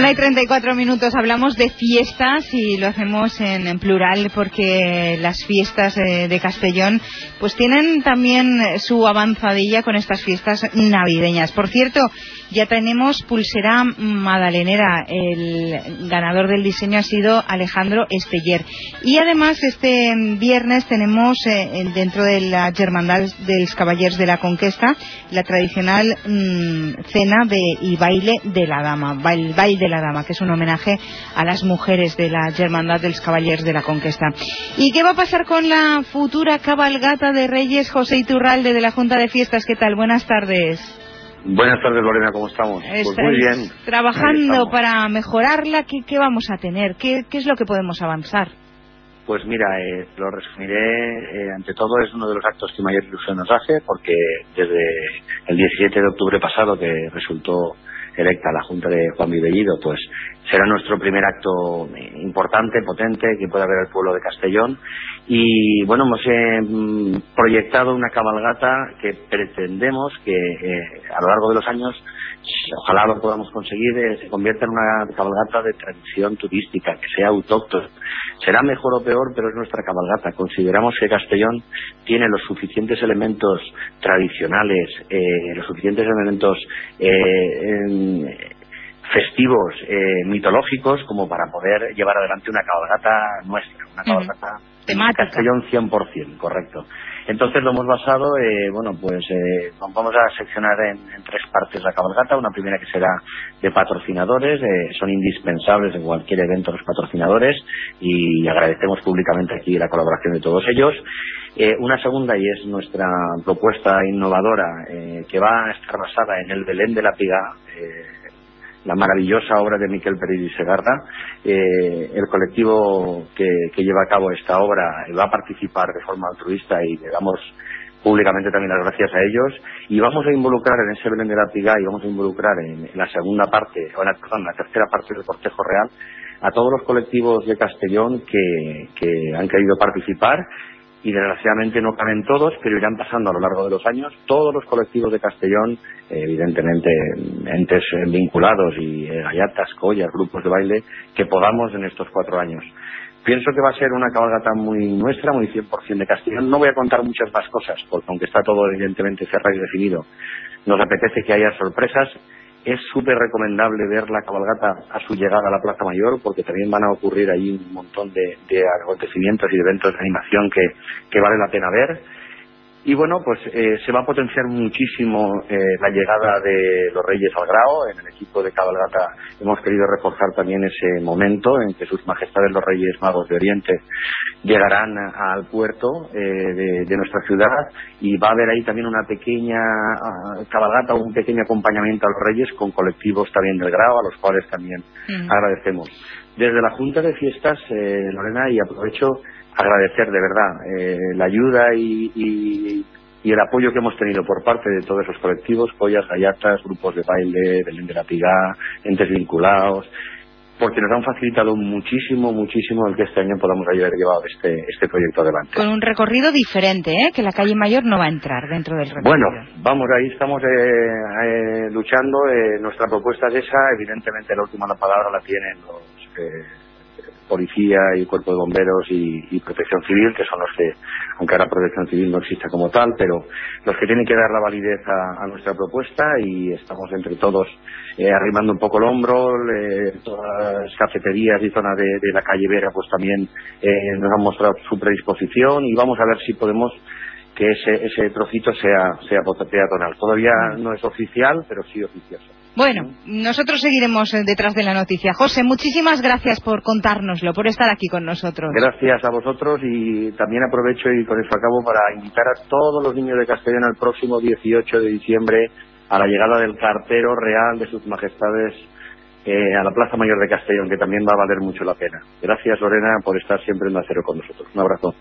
34 minutos hablamos de fiestas y lo hacemos en, plural porque las fiestas de Castellón pues tienen también su avanzadilla con estas fiestas navideñas. Por cierto, ya tenemos pulsera madalenera. El ganador del diseño ha sido Alejandro Esteller. Y además este viernes tenemos eh, dentro de la Germandad de los Caballeros de la Conquista la tradicional mm, cena de, y baile de la Dama, baile, la Dama, que es un homenaje a las mujeres de la Germandad de los Caballeros de la Conquista. ¿Y qué va a pasar con la futura cabalgata de Reyes José Iturralde de la Junta de Fiestas? ¿Qué tal? Buenas tardes. Buenas tardes, Lorena, ¿cómo estamos? Pues muy bien. Trabajando para mejorarla, ¿qué, ¿qué, vamos a tener? ¿Qué, ¿Qué es lo que podemos avanzar? Pues mira, eh, lo resumiré, eh, ante todo es uno de los actos que mayor ilusión nos hace, porque desde el 17 de octubre pasado, que resultó electa la Junta de Juan Vibellido, pues será nuestro primer acto importante, potente, que pueda ver el pueblo de Castellón. Y bueno, hemos eh, proyectado una cabalgata que pretendemos que eh, a lo largo de los años ojalá lo podamos conseguir, eh, se convierta en una cabalgata de tradición turística, que sea autóctona. Será mejor o peor, pero es nuestra cabalgata. Consideramos que Castellón tiene los suficientes elementos tradicionales, eh, los suficientes elementos eh, festivos, mitológicos, como para poder llevar adelante una cabalgata nuestra, una cabalgata de Castellón 100%, correcto. Entonces lo hemos basado, eh, bueno, pues eh, vamos a seccionar en, tres partes la cabalgata. Una primera que será de patrocinadores, eh, son indispensables en cualquier evento los patrocinadores y agradecemos públicamente aquí la colaboración de todos ellos. una segunda y es nuestra propuesta innovadora que va a estar basada en el Belén de la Piga la maravillosa obra de Miquel Pereira y Segarra. Eh, el colectivo que, lleva a cabo esta obra va a participar de forma altruista y le damos públicamente también las gracias a ellos y vamos a involucrar en ese Belén de la Piga y vamos a involucrar en la segunda parte, o en la, perdón, la tercera parte del cortejo real a todos los colectivos de Castellón que han querido participar y desgraciadamente no caben todos, pero irán pasando a lo largo de los años todos los colectivos de Castellón, evidentemente entes vinculados y eh, gallatas, collas, grupos de baile, que podamos en estos cuatro años. Pienso que va a ser una cabalgata muy nuestra, muy 100% de Castellón. No voy a contar muchas más cosas, porque aunque está todo evidentemente cerrado y definido, nos apetece que haya sorpresas es súper recomendable ver la cabalgata a su llegada a la Plaza Mayor porque también van a ocurrir ahí un montón de, acontecimientos y de eventos de animación que vale la pena ver y bueno, pues eh, se va a potenciar muchísimo eh, la llegada de los Reyes al Grao. En el equipo de cabalgata hemos querido reforzar también ese momento en que sus majestades los Reyes Magos de Oriente llegarán al puerto eh, de, nuestra ciudad y va a haber ahí también una pequeña uh, cabalgata, un pequeño acompañamiento a los Reyes con colectivos también del Grao, a los cuales también mm. agradecemos. Desde la Junta de Fiestas, Lorena, y aprovecho agradecer de verdad eh, la ayuda y, el apoyo que hemos tenido por parte de todos esos colectivos, pollas, gallatas, grupos de baile, Belén de la Pigá, entes vinculados, porque nos han facilitado muchísimo, muchísimo el que este año podamos haber llevado este, este proyecto adelante. Con un recorrido diferente, ¿eh? que la calle Mayor no va a entrar dentro del recorrido. Bueno, vamos, ahí estamos eh, eh, luchando. nuestra propuesta es esa. Evidentemente, la última palabra la tienen los policía y cuerpo de bomberos y, protección civil, que son los que, aunque ahora protección civil no exista como tal, pero los que tienen que dar la validez a, nuestra propuesta y estamos entre todos eh, arrimando un poco el hombro, todas las cafeterías y zonas de, la calle Vera pues también eh, nos han mostrado su predisposición y vamos a ver si podemos que ese, ese trocito sea, sea peatonal. Todavía no es oficial, pero sí oficioso. Bueno, nosotros seguiremos eh, detrás de la noticia. José, muchísimas gracias por contárnoslo, por estar aquí con nosotros. Gracias a vosotros y también aprovecho y con eso acabo para invitar a todos los niños de Castellón al próximo 18 de diciembre a la llegada del cartero real de sus majestades eh, a la Plaza Mayor de Castellón, que también va a valer mucho la pena. Gracias, Lorena, por estar siempre en acero con nosotros. Un abrazo.